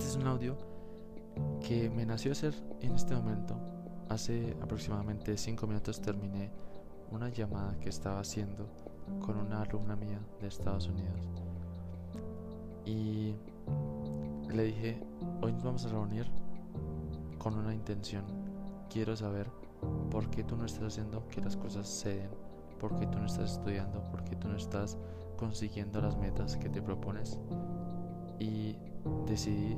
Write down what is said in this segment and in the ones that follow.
Este es un audio que me nació hacer en este momento. Hace aproximadamente 5 minutos terminé una llamada que estaba haciendo con una alumna mía de Estados Unidos. Y le dije, hoy nos vamos a reunir con una intención. Quiero saber por qué tú no estás haciendo que las cosas ceden, por qué tú no estás estudiando, por qué tú no estás consiguiendo las metas que te propones. Y decidí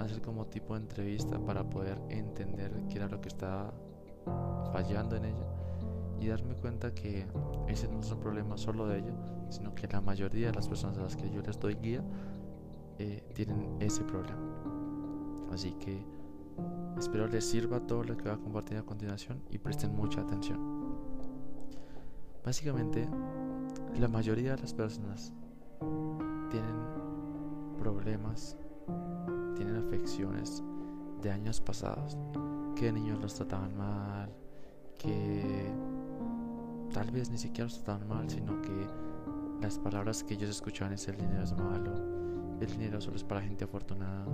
hacer como tipo de entrevista para poder entender qué era lo que estaba fallando en ella y darme cuenta que ese no es un problema solo de ella, sino que la mayoría de las personas a las que yo les doy guía eh, tienen ese problema. Así que espero les sirva todo lo que voy a compartir a continuación y presten mucha atención. Básicamente, la mayoría de las personas tienen problemas, tienen afecciones de años pasados, que niños los trataban mal, que tal vez ni siquiera los trataban mal, sino que las palabras que ellos escuchaban es el dinero es malo, el dinero solo es para gente afortunada,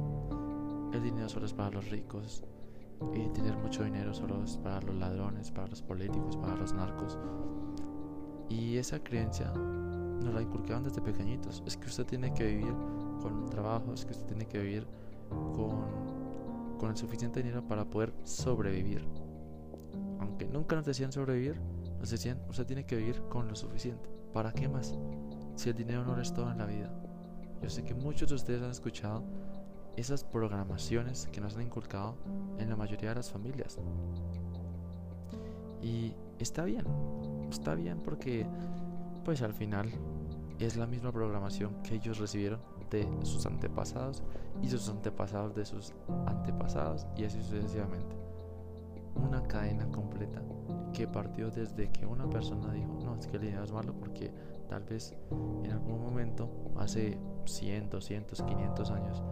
el dinero solo es para los ricos, y tener mucho dinero solo es para los ladrones, para los políticos, para los narcos. Y esa creencia nos la inculcaban desde pequeñitos. Es que usted tiene que vivir con un trabajo, es que usted tiene que vivir con, con el suficiente dinero para poder sobrevivir. Aunque nunca nos decían sobrevivir, nos decían, usted tiene que vivir con lo suficiente. ¿Para qué más? Si el dinero no es todo en la vida. Yo sé que muchos de ustedes han escuchado esas programaciones que nos han inculcado en la mayoría de las familias. Y está bien, está bien porque pues al final es la misma programación que ellos recibieron de sus antepasados y sus antepasados de sus antepasados y así sucesivamente. Una cadena completa que partió desde que una persona dijo, no, es que el dinero es malo porque tal vez en algún momento, hace 100, 200, 500 años,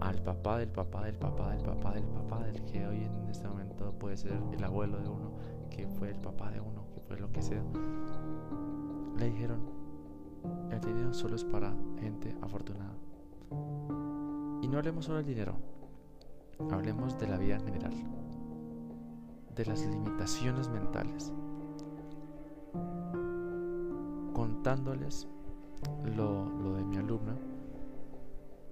al papá del papá del papá del papá del papá del que hoy en este momento puede ser el abuelo de uno, que fue el papá de uno, que fue lo que sea, le dijeron, dinero solo es para gente afortunada. Y no hablemos solo del dinero, hablemos de la vida en general, de las limitaciones mentales, contándoles lo, lo de mi alumna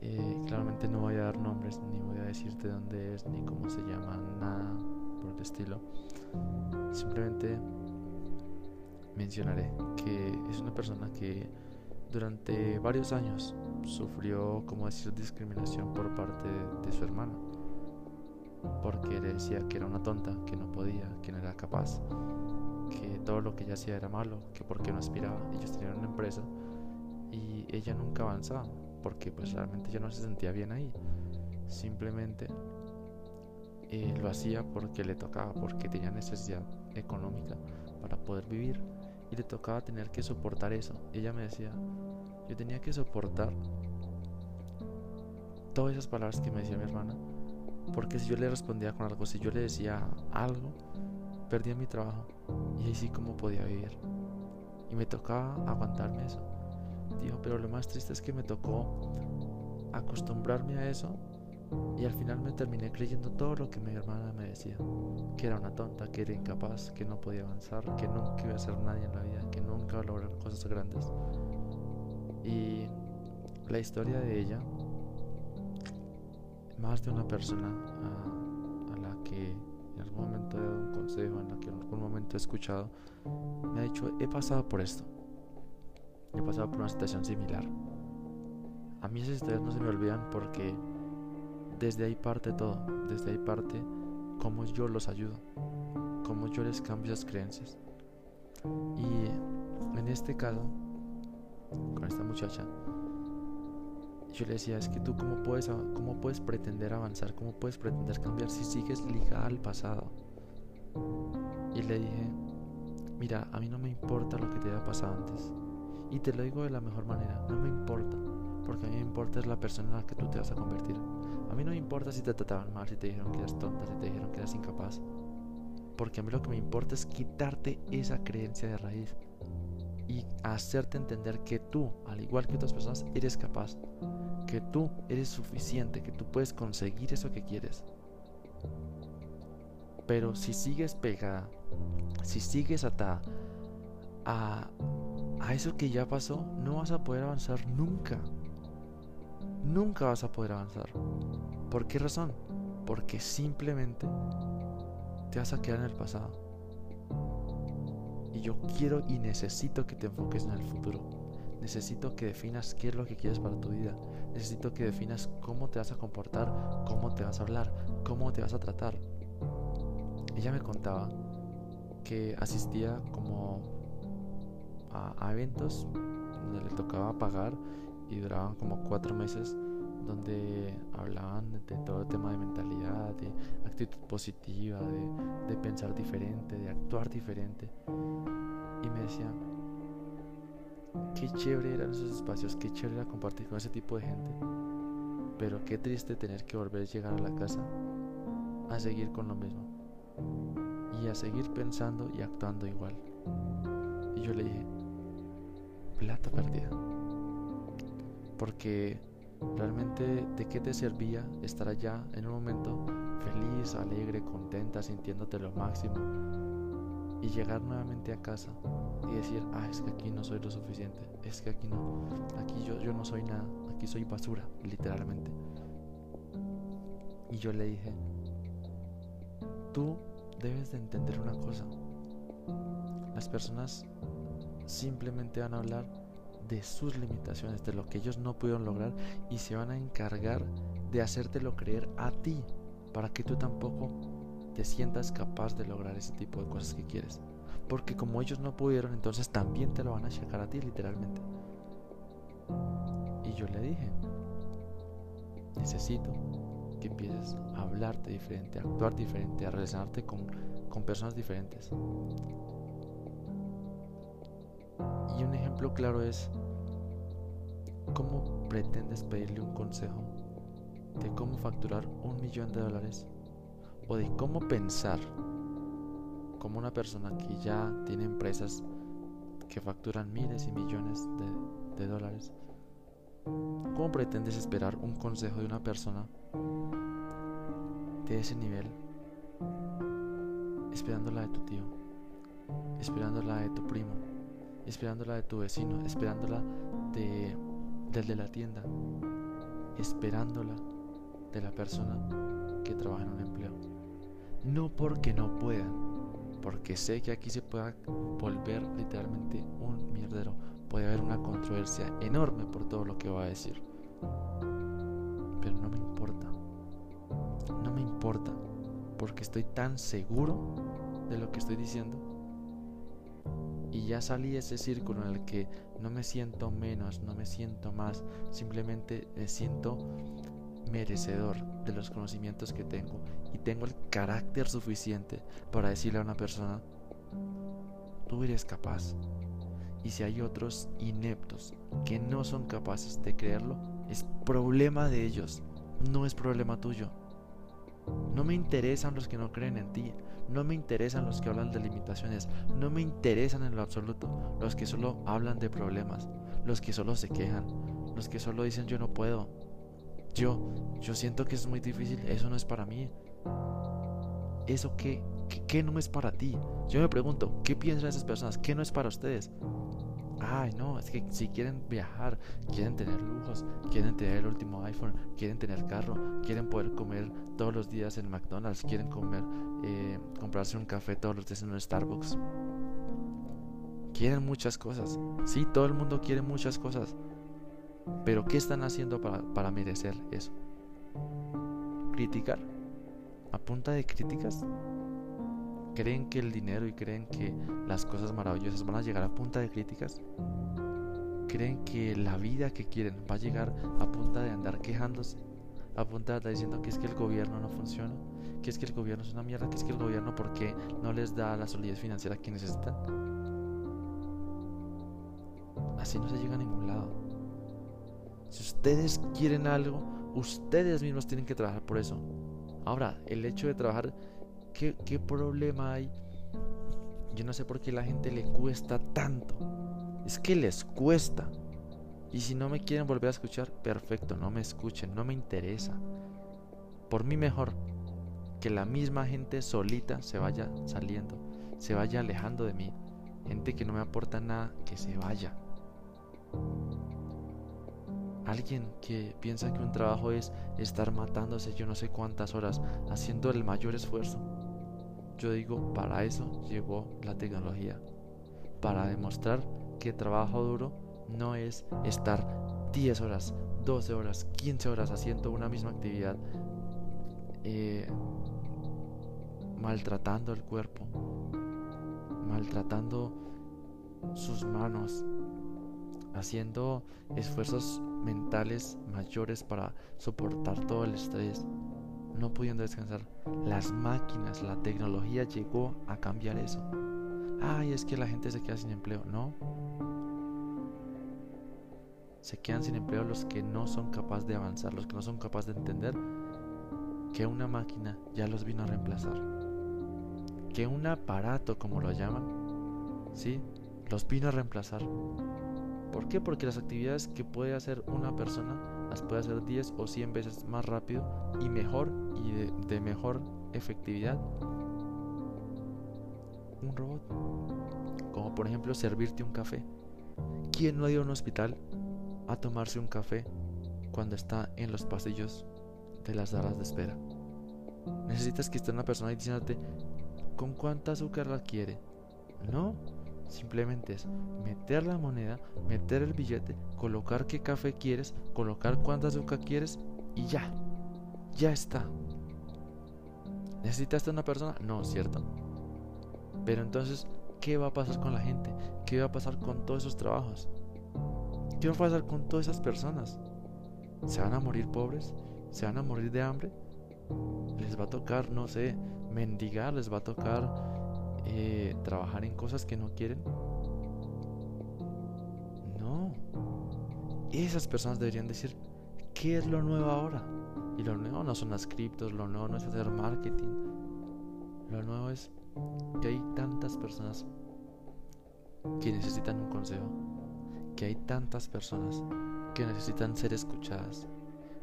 eh, claramente no voy a dar nombres, ni voy a decirte dónde es, ni cómo se llama, nada por el estilo. Simplemente mencionaré que es una persona que durante varios años sufrió, como decir, discriminación por parte de, su hermano. Porque le decía que era una tonta, que no podía, que no era capaz, que todo lo que ella hacía era malo, que porque no aspiraba. Ellos tenían una empresa y ella nunca avanzaba porque pues realmente ya no se sentía bien ahí. Simplemente eh, lo hacía porque le tocaba, porque tenía necesidad económica para poder vivir y le tocaba tener que soportar eso. Ella me decía, yo tenía que soportar todas esas palabras que me decía mi hermana, porque si yo le respondía con algo, si yo le decía algo, perdía mi trabajo y ahí sí como podía vivir. Y me tocaba aguantarme eso. Dijo, pero lo más triste es que me tocó acostumbrarme a eso y al final me terminé creyendo todo lo que mi hermana me decía, que era una tonta, que era incapaz, que no podía avanzar, que nunca iba a ser nadie en la vida, que nunca iba a lograr cosas grandes. Y la historia de ella, más de una persona a, a la que en algún momento he dado un consejo, en la que en algún momento he escuchado, me ha dicho, he pasado por esto he pasado por una situación similar. A mí esas historias no se me olvidan porque desde ahí parte todo, desde ahí parte cómo yo los ayudo, cómo yo les cambio esas creencias. Y en este caso, con esta muchacha, yo le decía, es que tú cómo puedes, cómo puedes pretender avanzar, cómo puedes pretender cambiar si sigues ligada al pasado. Y le dije, mira, a mí no me importa lo que te haya pasado antes. Y te lo digo de la mejor manera, no me importa, porque a mí me importa es la persona en la que tú te vas a convertir. A mí no me importa si te trataban mal, si te dijeron que eras tonta, si te dijeron que eras incapaz. Porque a mí lo que me importa es quitarte esa creencia de raíz y hacerte entender que tú, al igual que otras personas, eres capaz, que tú eres suficiente, que tú puedes conseguir eso que quieres. Pero si sigues pegada, si sigues atada a, a eso que ya pasó, no vas a poder avanzar nunca. Nunca vas a poder avanzar. ¿Por qué razón? Porque simplemente te vas a quedar en el pasado. Y yo quiero y necesito que te enfoques en el futuro. Necesito que definas qué es lo que quieres para tu vida. Necesito que definas cómo te vas a comportar, cómo te vas a hablar, cómo te vas a tratar. Ella me contaba que asistía como a, eventos donde le tocaba pagar y duraban como cuatro meses donde hablaban de todo el tema de mentalidad, de actitud positiva, de, de, pensar diferente, de actuar diferente. Y me decía, qué chévere eran esos espacios, qué chévere era compartir con ese tipo de gente. Pero qué triste tener que volver a llegar a la casa a seguir con lo mismo. Y a seguir pensando y actuando igual. Y yo le dije, plata perdida. Porque realmente de qué te servía estar allá en un momento feliz, alegre, contenta, sintiéndote lo máximo y llegar nuevamente a casa y decir, ah, es que aquí no soy lo suficiente, es que aquí no, aquí yo, yo no soy nada, aquí soy basura, literalmente. Y yo le dije, tú debes de entender una cosa, las personas simplemente van a hablar de sus limitaciones, de lo que ellos no pudieron lograr y se van a encargar de hacértelo creer a ti para que tú tampoco te sientas capaz de lograr ese tipo de cosas que quieres. Porque como ellos no pudieron, entonces también te lo van a checar a ti literalmente. Y yo le dije, necesito que empieces a hablarte diferente, a actuar diferente, a relacionarte con, con personas diferentes. Un ejemplo claro es cómo pretendes pedirle un consejo de cómo facturar un millón de dólares o de cómo pensar como una persona que ya tiene empresas que facturan miles y millones de, dólares. ¿Cómo pretendes esperar un consejo de una persona de ese nivel esperándola de tu tío, esperándola de tu primo, esperándola de tu vecino, esperándola de, del de la tienda, esperándola de la persona que trabaja en un empleo. No porque no puedan, porque sé que aquí se pueda volver literalmente un mierdero. Puede haber una controversia enorme por todo lo que va a decir. Pero no me importa. No me importa. Porque estoy tan seguro de lo que estoy diciendo y ya salí de ese círculo en el que no me siento menos, no me siento más, simplemente me siento merecedor de los conocimientos que tengo y tengo el carácter suficiente para decirle a una persona, tú eres capaz. Y si hay otros ineptos que no son capaces de creerlo, es problema de ellos, no es problema tuyo. No me interesan los que no creen en ti, no me interesan los que hablan de limitaciones, no me interesan en lo absoluto los que solo hablan de problemas, los que solo se quejan, los que solo dicen yo no puedo. Yo, yo siento que es muy difícil, eso no es para mí. Eso que, que, no es para ti. Yo me pregunto, ¿qué piensan esas personas? ¿Qué no es para ustedes? Ay, no, es que si quieren viajar, quieren tener lujos, quieren tener el último iPhone, quieren tener carro, quieren poder comer todos los días en McDonald's, quieren comer, eh, comprarse un café todos los días en un Starbucks. Quieren muchas cosas. Sí, todo el mundo quiere muchas cosas. Pero ¿qué están haciendo para, para merecer eso? ¿Criticar? ¿A punta de críticas? ¿Creen que el dinero y creen que las cosas maravillosas van a llegar a punta de críticas? ¿Creen que la vida que quieren va a llegar a punta de andar quejándose? A punta de andar diciendo que es que el gobierno no funciona, que es que el gobierno es una mierda, que es que el gobierno porque no les da la solidez financiera que necesitan. Así no se llega a ningún lado. Si ustedes quieren algo, ustedes mismos tienen que trabajar por eso. Ahora, el hecho de trabajar ¿Qué, problema hay? Yo no sé por qué la gente le cuesta tanto. Es que les cuesta. Y si no me quieren volver a escuchar, perfecto, no me escuchen, no me interesa. Por mí mejor que la misma gente solita se vaya saliendo, se vaya alejando de mí. Gente que no me aporta nada, que se vaya. Alguien que piensa que un trabajo es estar matándose yo no sé cuántas horas, haciendo el mayor esfuerzo. Yo digo, para eso llegó la tecnología. Para demostrar que trabajo duro no es estar 10 horas, 12 horas, 15 horas haciendo una misma actividad, eh, maltratando el cuerpo, maltratando sus manos, haciendo esfuerzos mentales mayores para soportar todo el estrés, no pudiendo descansar. Las máquinas, la tecnología llegó a cambiar eso. Ay, es que la gente se queda sin empleo. No. Se quedan sin empleo los que no son capaces de avanzar, los que no son capaces de entender que una máquina ya los vino a reemplazar. Que un aparato, como lo llaman, ¿sí? Los vino a reemplazar. ¿Por qué? Porque las actividades que puede hacer una persona las puede hacer 10 o 100 veces más rápido y mejor y de, mejor efectividad un robot. Como por ejemplo servirte un café. ¿Quién no ha ido a un hospital a tomarse un café cuando está en los pasillos de las salas de espera? Necesitas que esté una persona diciéndote con cuánta azúcar la quiere. No, Simplemente es meter la moneda, meter el billete, colocar qué café quieres, colocar cuánta azúcar quieres y ya. Ya está. ¿Necesitas una persona? No, cierto. Pero entonces, ¿qué va a pasar con la gente? ¿Qué va a pasar con todos esos trabajos? ¿Qué va a pasar con todas esas personas? ¿Se van a morir pobres? ¿Se van a morir de hambre? ¿Les va a tocar, no sé, mendigar? ¿Les va a tocar eh, trabajar en cosas que no quieren? No. Esas personas deberían decir, ¿qué es lo nuevo ahora? Y lo nuevo no son las criptos, lo nuevo no es hacer marketing. Lo nuevo es que hay tantas personas que necesitan un consejo, que hay tantas personas que necesitan ser escuchadas,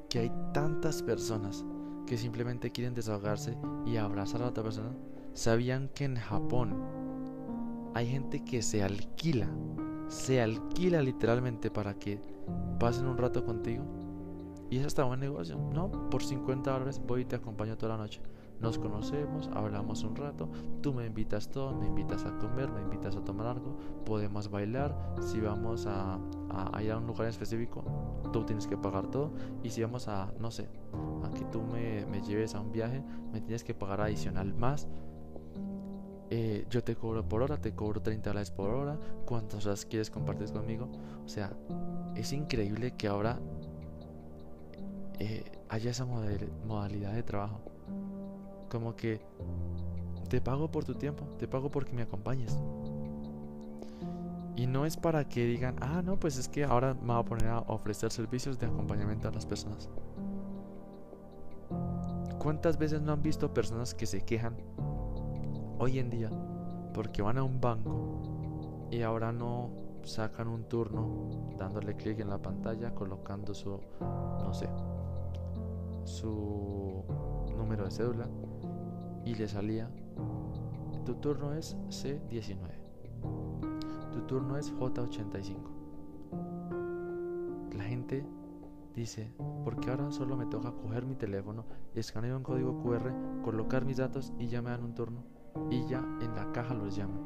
que hay tantas personas que simplemente quieren desahogarse y abrazar a otra persona ¿Sabían que en Japón hay gente que se alquila, se alquila literalmente para que pasen un rato contigo? Y es hasta buen negocio, ¿no? Por 50 dólares voy y te acompaño toda la noche. Nos conocemos, hablamos un rato, tú me invitas todo, me invitas a comer, me invitas a tomar algo, podemos bailar, si vamos a, ir a un lugar específico, tú tienes que pagar todo, y si vamos a, no sé, a que tú me, me lleves a un viaje, me tienes que pagar adicional más, eh, yo te cobro por hora, te cobro 30 dólares por hora, cuántas horas quieres compartir conmigo. O sea, es increíble que ahora eh, haya esa modalidad de trabajo. Como que te pago por tu tiempo, te pago porque me acompañes. Y no es para que digan, ah, no, pues es que ahora me voy a poner a ofrecer servicios de acompañamiento a las personas. ¿Cuántas veces no han visto personas que se quejan hoy en día porque van a un banco y ahora no sacan un turno dándole clic en la pantalla, colocando su, no sé, su número de cédula y le salía, tu turno es C19, tu turno es J85. La gente dice, porque ahora solo me toca coger mi teléfono, escanear un código QR, colocar mis datos y ya me dan un turno y ya en la caja los llaman.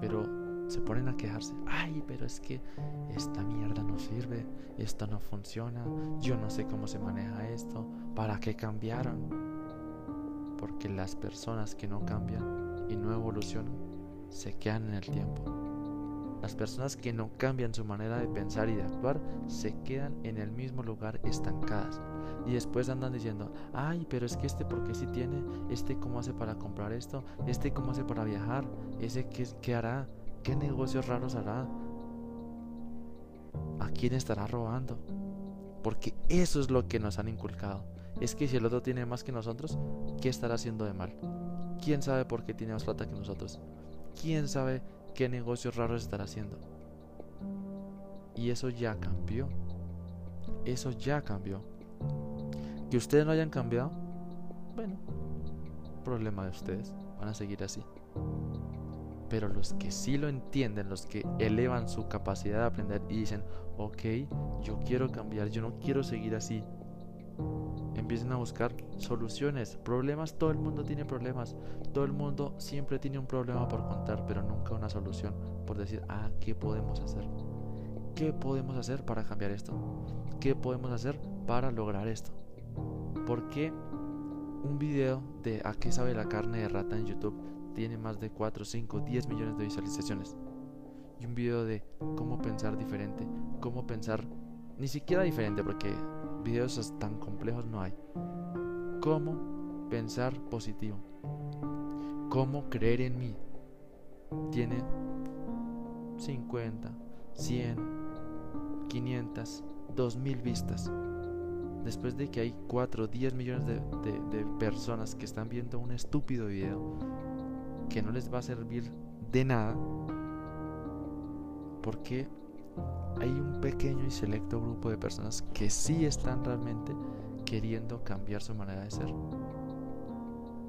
Pero se ponen a quejarse. Ay, pero es que esta mierda no sirve, esto no funciona, yo no sé cómo se maneja esto, ¿para qué cambiaron? Porque las personas que no cambian y no evolucionan se quedan en el tiempo. Las personas que no cambian su manera de pensar y de actuar se quedan en el mismo lugar estancadas y después andan diciendo, ay, pero es que este porque si tiene, este cómo hace para comprar esto, este cómo hace para viajar, ese qué, qué hará, qué negocios raros hará, a quién estará robando. Porque eso es lo que nos han inculcado. Es que si el otro tiene más que nosotros, ¿qué estará haciendo de mal? ¿Quién sabe por qué tiene más plata que nosotros? ¿Quién sabe qué negocios raros estará haciendo? Y eso ya cambió. Eso ya cambió. Que ustedes no hayan cambiado, bueno, problema de ustedes. Van a seguir así. Pero los que sí lo entienden, los que elevan su capacidad de aprender y dicen, ok, yo quiero cambiar, yo no quiero seguir así. Empiecen a buscar soluciones, problemas, todo el mundo tiene problemas, todo el mundo siempre tiene un problema por contar, pero nunca una solución por decir, ah, ¿qué podemos hacer? ¿Qué podemos hacer para cambiar esto? ¿Qué podemos hacer para lograr esto? ¿Por qué un video de a qué sabe la carne de rata en YouTube tiene más de 4, 5, 10 millones de visualizaciones. Y un video de cómo pensar diferente, cómo pensar ni siquiera diferente porque videos tan complejos no hay. Cómo pensar positivo. Cómo creer en mí. Tiene 50, 100, 500, 2000 vistas después de que hay 4 o 10 millones de, personas que están viendo un estúpido video que no les va a servir de nada, porque hay un pequeño y selecto grupo de personas que sí están realmente queriendo cambiar su manera de ser.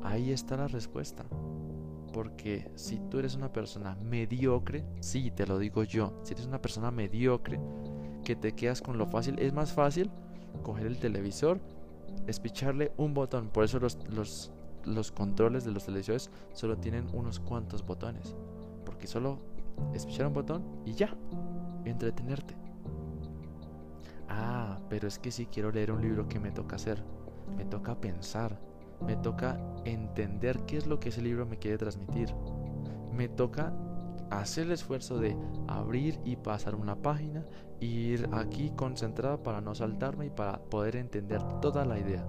Ahí está la respuesta. Porque si tú eres una persona mediocre, sí, te lo digo yo, si eres una persona mediocre, que te quedas con lo fácil, es más fácil coger el televisor, espicharle un botón. Por eso los, los, los controles de los televisores solo tienen unos cuantos botones. Porque solo espichar un botón y ya, entretenerte. Ah, pero es que si quiero leer un libro, ¿qué me toca hacer? Me toca pensar, me toca entender qué es lo que ese libro me quiere transmitir. Me toca hacer el esfuerzo de abrir y pasar una página ir aquí concentrado para no saltarme y para poder entender toda la idea.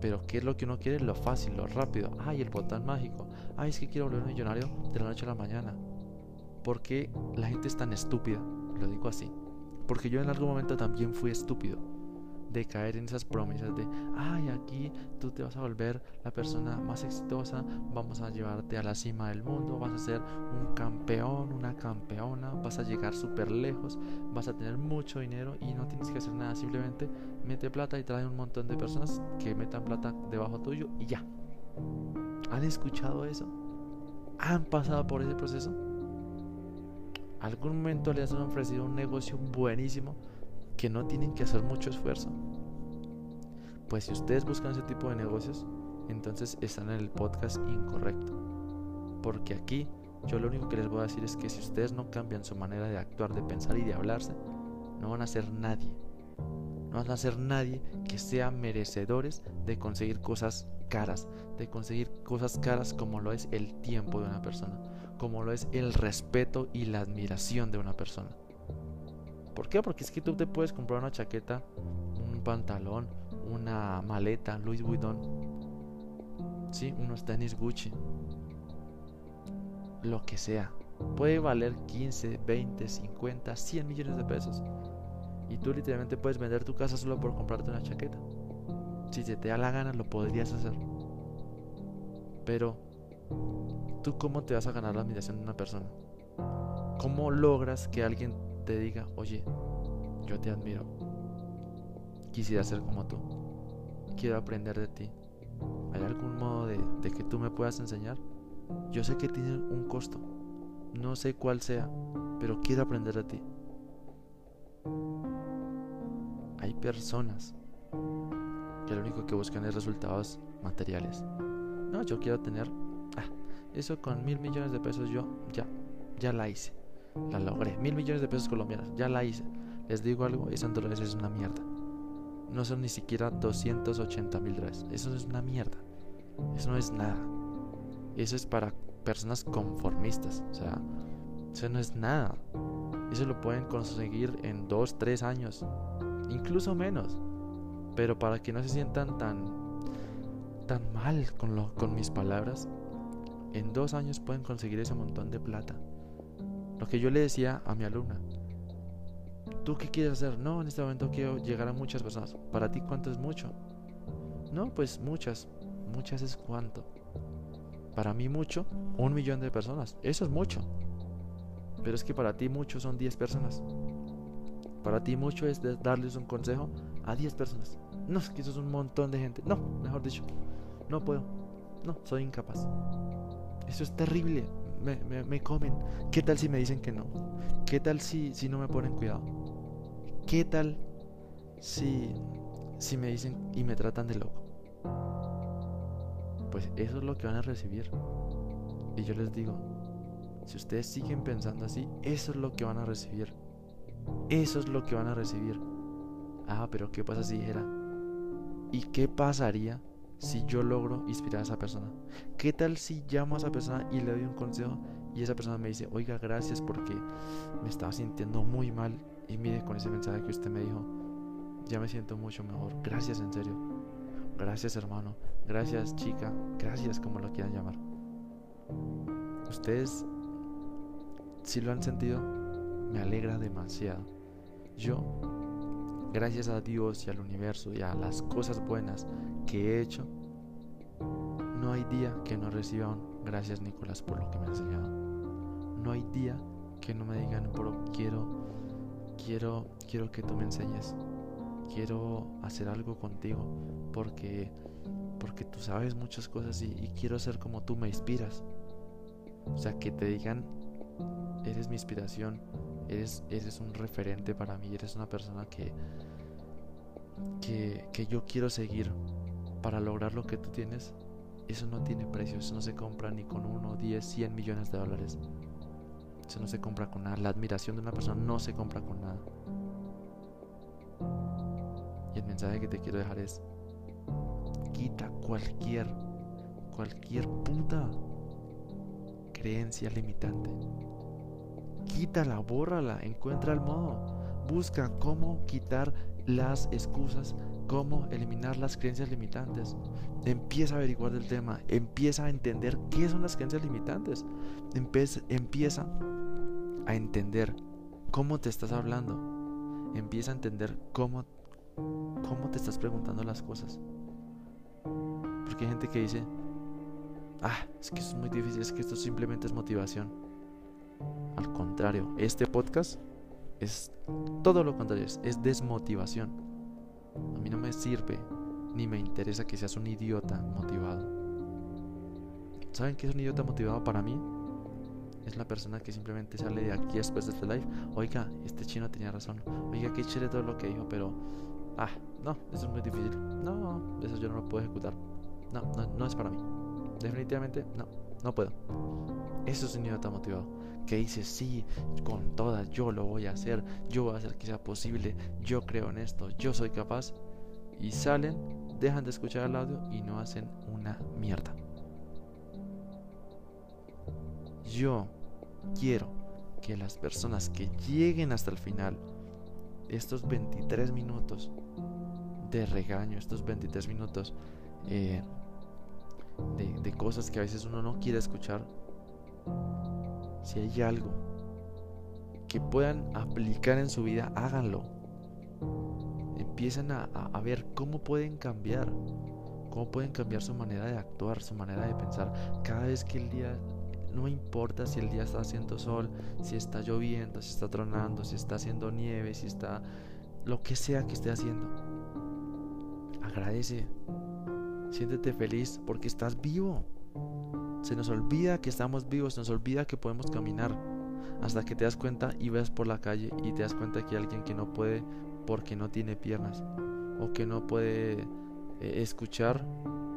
Pero ¿qué es lo que uno quiere? Lo fácil, lo rápido. Ay, el botón mágico. Ay, es que quiero volver millonario de la noche a la mañana. ¿Por qué la gente es tan estúpida? Lo digo así. Porque yo en algún momento también fui estúpido de caer en esas promesas de, ay, aquí tú te vas a volver la persona más exitosa, vamos a llevarte a la cima del mundo, vas a ser un campeón, una campeona, vas a llegar súper lejos, vas a tener mucho dinero y no tienes que hacer nada, simplemente mete plata y trae un montón de personas que metan plata debajo tuyo y ya. ¿Han escuchado eso? ¿Han pasado por ese proceso? ¿Algún momento les han ofrecido un negocio buenísimo? que no tienen que hacer mucho esfuerzo. Pues si ustedes buscan ese tipo de negocios, entonces están en el podcast incorrecto. Porque aquí yo lo único que les voy a decir es que si ustedes no cambian su manera de actuar, de pensar y de hablarse, no van a ser nadie. No van a ser nadie que sea merecedores de conseguir cosas caras, de conseguir cosas caras como lo es el tiempo de una persona, como lo es el respeto y la admiración de una persona. ¿Por qué? Porque es que tú te puedes comprar una chaqueta, un pantalón, una maleta Louis Vuitton, sí, unos tenis Gucci, lo que sea. Puede valer 15, 20, 50, 100 millones de pesos. Y tú literalmente puedes vender tu casa solo por comprarte una chaqueta. Si se te da la gana, lo podrías hacer. Pero, ¿tú cómo te vas a ganar la admiración de una persona? ¿Cómo logras que alguien te diga, oye, yo te admiro, quisiera ser como tú, quiero aprender de ti, ¿hay algún modo de, que tú me puedas enseñar? Yo sé que tiene un costo, no sé cuál sea, pero quiero aprender de ti. Hay personas que lo único que buscan es resultados materiales. No, yo quiero tener... Eso con mil millones de pesos yo ya, ya la hice. La logré. Mil millones de pesos colombianos. Ya la hice. Les digo algo, eso en dólares es una mierda. No son ni siquiera 280 mil dólares. Eso es una mierda. Eso no es nada. Eso es para personas conformistas. O sea, eso no es nada. Eso lo pueden conseguir en 2, 3 años. Incluso menos. Pero para que no se sientan tan, tan mal con, lo, con mis palabras, en dos años pueden conseguir ese montón de plata. Lo que yo le decía a mi alumna, ¿tú qué quieres hacer? No, en este momento quiero llegar a muchas personas. ¿Para ti cuánto es mucho? No, pues muchas. Muchas es cuánto. Para mí mucho, un millón de personas. Eso es mucho. Pero es que para ti mucho son 10 personas. Para ti mucho es darles un consejo a 10 personas. No, es que eso es un montón de gente. No, mejor dicho, no puedo. No, soy incapaz. Eso es terrible. Me, me, comen. ¿Qué tal si me dicen que no? ¿Qué tal si, si no me ponen cuidado? ¿Qué tal si, si me dicen y me tratan de loco? Pues eso es lo que van a recibir. Y yo les digo, si ustedes siguen pensando así, eso es lo que van a recibir. Eso es lo que van a recibir. Ah, pero ¿qué pasa si dijera? ¿Y qué pasaría si yo logro inspirar a esa persona? ¿Qué tal si llamo a esa persona y le doy un consejo y esa persona me dice, oiga, gracias porque me estaba sintiendo muy mal y mire con ese mensaje que usted me dijo, ya me siento mucho mejor. Gracias en serio. Gracias hermano. Gracias chica. Gracias como lo quieran llamar. Ustedes, si lo han sentido, me alegra demasiado. Yo, gracias a Dios y al universo y a las cosas buenas que he hecho, no hay día que no reciba gracias Nicolás por lo que me ha enseñado. No hay día que no me digan, bro, quiero, quiero, quiero que tú me enseñes. Quiero hacer algo contigo porque, porque tú sabes muchas cosas y, y quiero ser como tú me inspiras. O sea, que te digan, eres mi inspiración, eres, eres un referente para mí, eres una persona que, que, que yo quiero seguir para lograr lo que tú tienes. Eso no tiene precio, eso no se compra ni con uno, 10, 100 millones de dólares. Eso no se compra con nada. La admiración de una persona no se compra con nada. Y el mensaje que te quiero dejar es, quita cualquier, cualquier puta creencia limitante. Quítala, bórrala, encuentra el modo. Busca cómo quitar las excusas, cómo eliminar las creencias limitantes. Empieza a averiguar del tema, empieza a entender qué son las creencias limitantes. Empieza, a entender cómo te estás hablando. Empieza a entender cómo, cómo te estás preguntando las cosas. Porque hay gente que dice, ah, es que eso es muy difícil, es que esto simplemente es motivación. Al contrario, este podcast es todo lo contrario, es, desmotivación. A mí no me sirve ni me interesa que seas un idiota motivado. ¿Saben qué es un idiota motivado para mí? Es la persona que simplemente sale de aquí después de este live. Oiga, este chino tenía razón. Oiga, qué chévere todo lo que dijo, pero. Ah, no, eso es muy difícil. No, eso yo no lo puedo ejecutar. No, no, no es para mí. Definitivamente no, no puedo. Eso es un idiota motivado. Que dice, sí, con todas, yo lo voy a hacer, yo voy a hacer que sea posible, yo creo en esto, yo soy capaz. Y salen, dejan de escuchar el audio y no hacen una mierda. Yo quiero que las personas que lleguen hasta el final, estos 23 minutos de regaño, estos 23 minutos eh, de, cosas que a veces uno no quiere escuchar, si hay algo que puedan aplicar en su vida, háganlo. Empiezan a, a, ver cómo pueden cambiar, cómo pueden cambiar su manera de actuar, su manera de pensar. Cada vez que el día, no importa si el día está haciendo sol, si está lloviendo, si está tronando, si está haciendo nieve, si está lo que sea que esté haciendo. Agradece, Siéntete feliz porque estás vivo. Se nos olvida que estamos vivos, se nos olvida que podemos caminar. Hasta que te das cuenta y ves por la calle y te das cuenta que hay alguien que no puede porque no tiene piernas. O que no puede eh, escuchar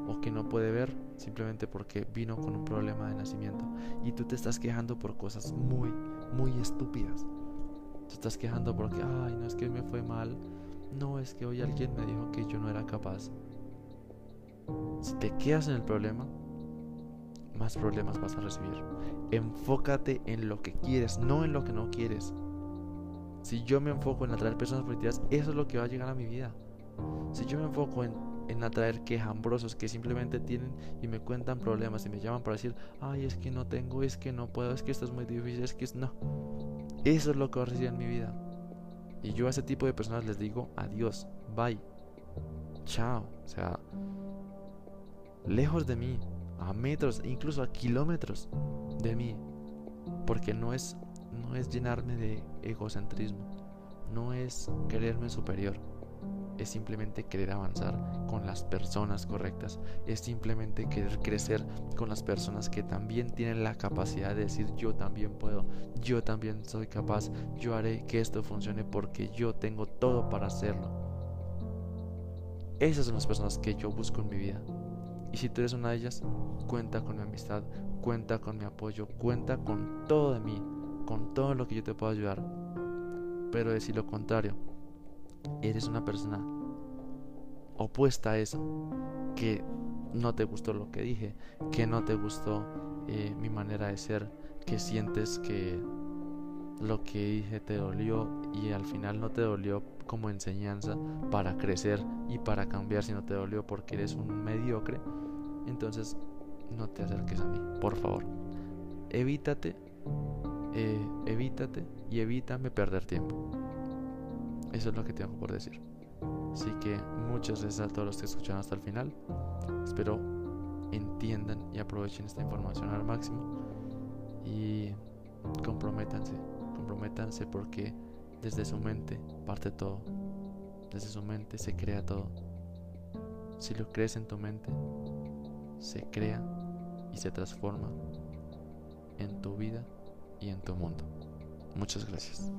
o que no puede ver simplemente porque vino con un problema de nacimiento. Y tú te estás quejando por cosas muy, muy estúpidas. Te estás quejando porque, ay, no es que me fue mal. No, es que hoy alguien me dijo que yo no era capaz. Si te quedas en el problema, más problemas vas a recibir. Enfócate en lo que quieres, no en lo que no quieres. Si yo me enfoco en atraer personas positivas, eso es lo que va a llegar a mi vida. Si yo me enfoco en, en atraer quejambrosos que simplemente tienen y me cuentan problemas y me llaman para decir, ay, es que no tengo, es que no puedo, es que esto es muy difícil, es que es no. Eso es lo que va a recibir en mi vida. Y yo a ese tipo de personas les digo, adiós, bye, chao. O sea, lejos de mí, a metros, incluso a kilómetros de mí, porque no es, no es llenarme de egocentrismo, no es creerme superior, es simplemente querer avanzar con las personas correctas, es simplemente querer crecer con las personas que también tienen la capacidad de decir yo también puedo, yo también soy capaz, yo haré que esto funcione porque yo tengo todo para hacerlo. Esas son las personas que yo busco en mi vida. Y si tú eres una de ellas, cuenta con mi amistad, cuenta con mi apoyo, cuenta con todo de mí, con todo lo que yo te puedo ayudar. Pero decir lo contrario, eres una persona opuesta a eso, que no te gustó lo que dije, que no te gustó eh, mi manera de ser, que sientes que lo que dije te dolió y al final no te dolió como enseñanza para crecer y para cambiar, sino te dolió porque eres un mediocre, entonces no te acerques a mí, por favor. Evítate, eh, evítate y evítame perder tiempo. Eso es lo que tengo por decir. Así que muchas gracias a todos los que escucharon hasta el final. Espero entiendan y aprovechen esta información al máximo. Y comprométanse, comprométanse porque desde su mente parte todo. Desde su mente se crea todo. Si lo crees en tu mente, se crea y se transforma en tu vida y en tu mundo. Muchas gracias.